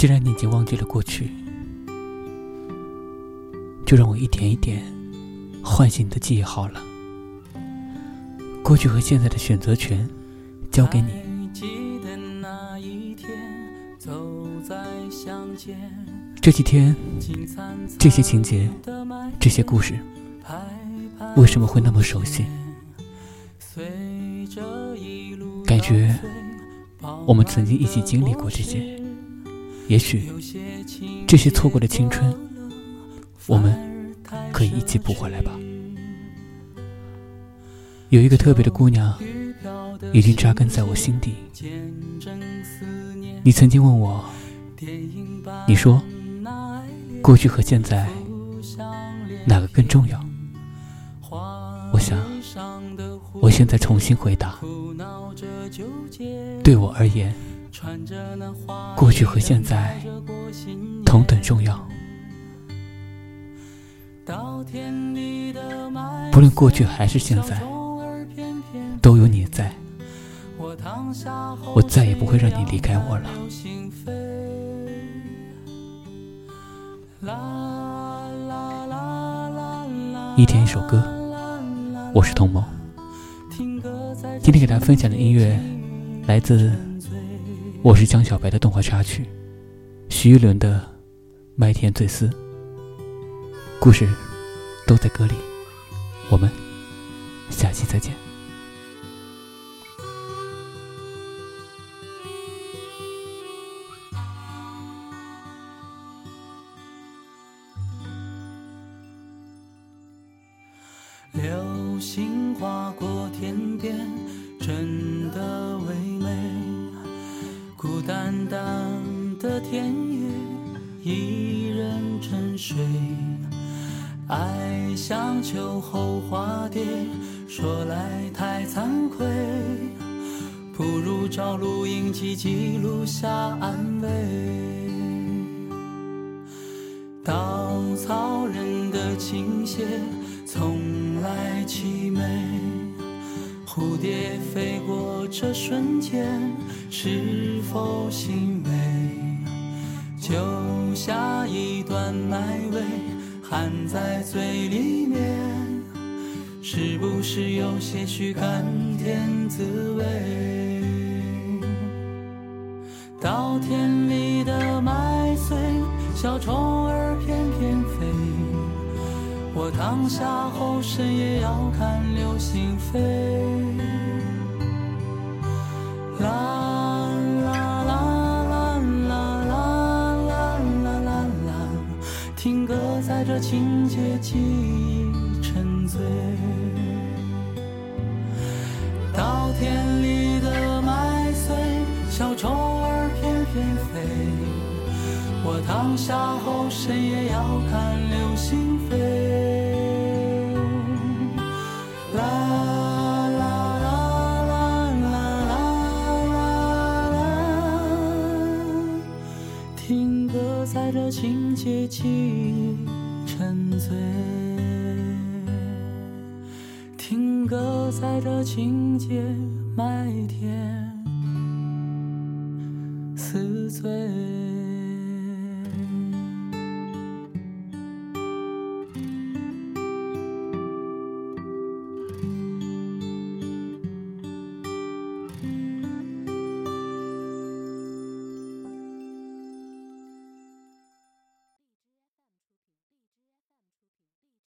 既然你已经忘记了过去，就让我一点一点唤醒你的记忆好了。过去和现在的选择权交给你。这几天，这些情节，这些故事，为什么会那么熟悉？感觉我们曾经一起经历过这些，也许这些错过的青春，我们可以一起补回来吧。有一个特别的姑娘，已经扎根在我心底。你曾经问我，你说。过去和现在，哪个更重要？我想，我现在重新回答。对我而言，过去和现在同等重要。不论过去还是现在，都有你在，我再也不会让你离开我了。一天一首歌，我是童萌。今天给大家分享的音乐来自《我是江小白》的动画插曲，徐一伦的《麦田醉思》。故事都在歌里，我们下期再见。流星划过天水。爱像秋后花蝶，说来太惭愧。不如找录音机记录下安慰。稻草人的倾斜。从来凄美，蝴蝶飞过这瞬间，是否欣慰？就下一段麦味，含在嘴里面，是不是有些许甘甜滋味？稻田里的麦穗，小虫儿翩翩飞。我躺下后，深夜要看流星飞。这情节记忆沉醉。稻田里的麦穗，小虫儿翩翩飞。我躺下后，深夜要看流星飞。啦在这情节记忆沉醉，听歌在这情节麦田似醉。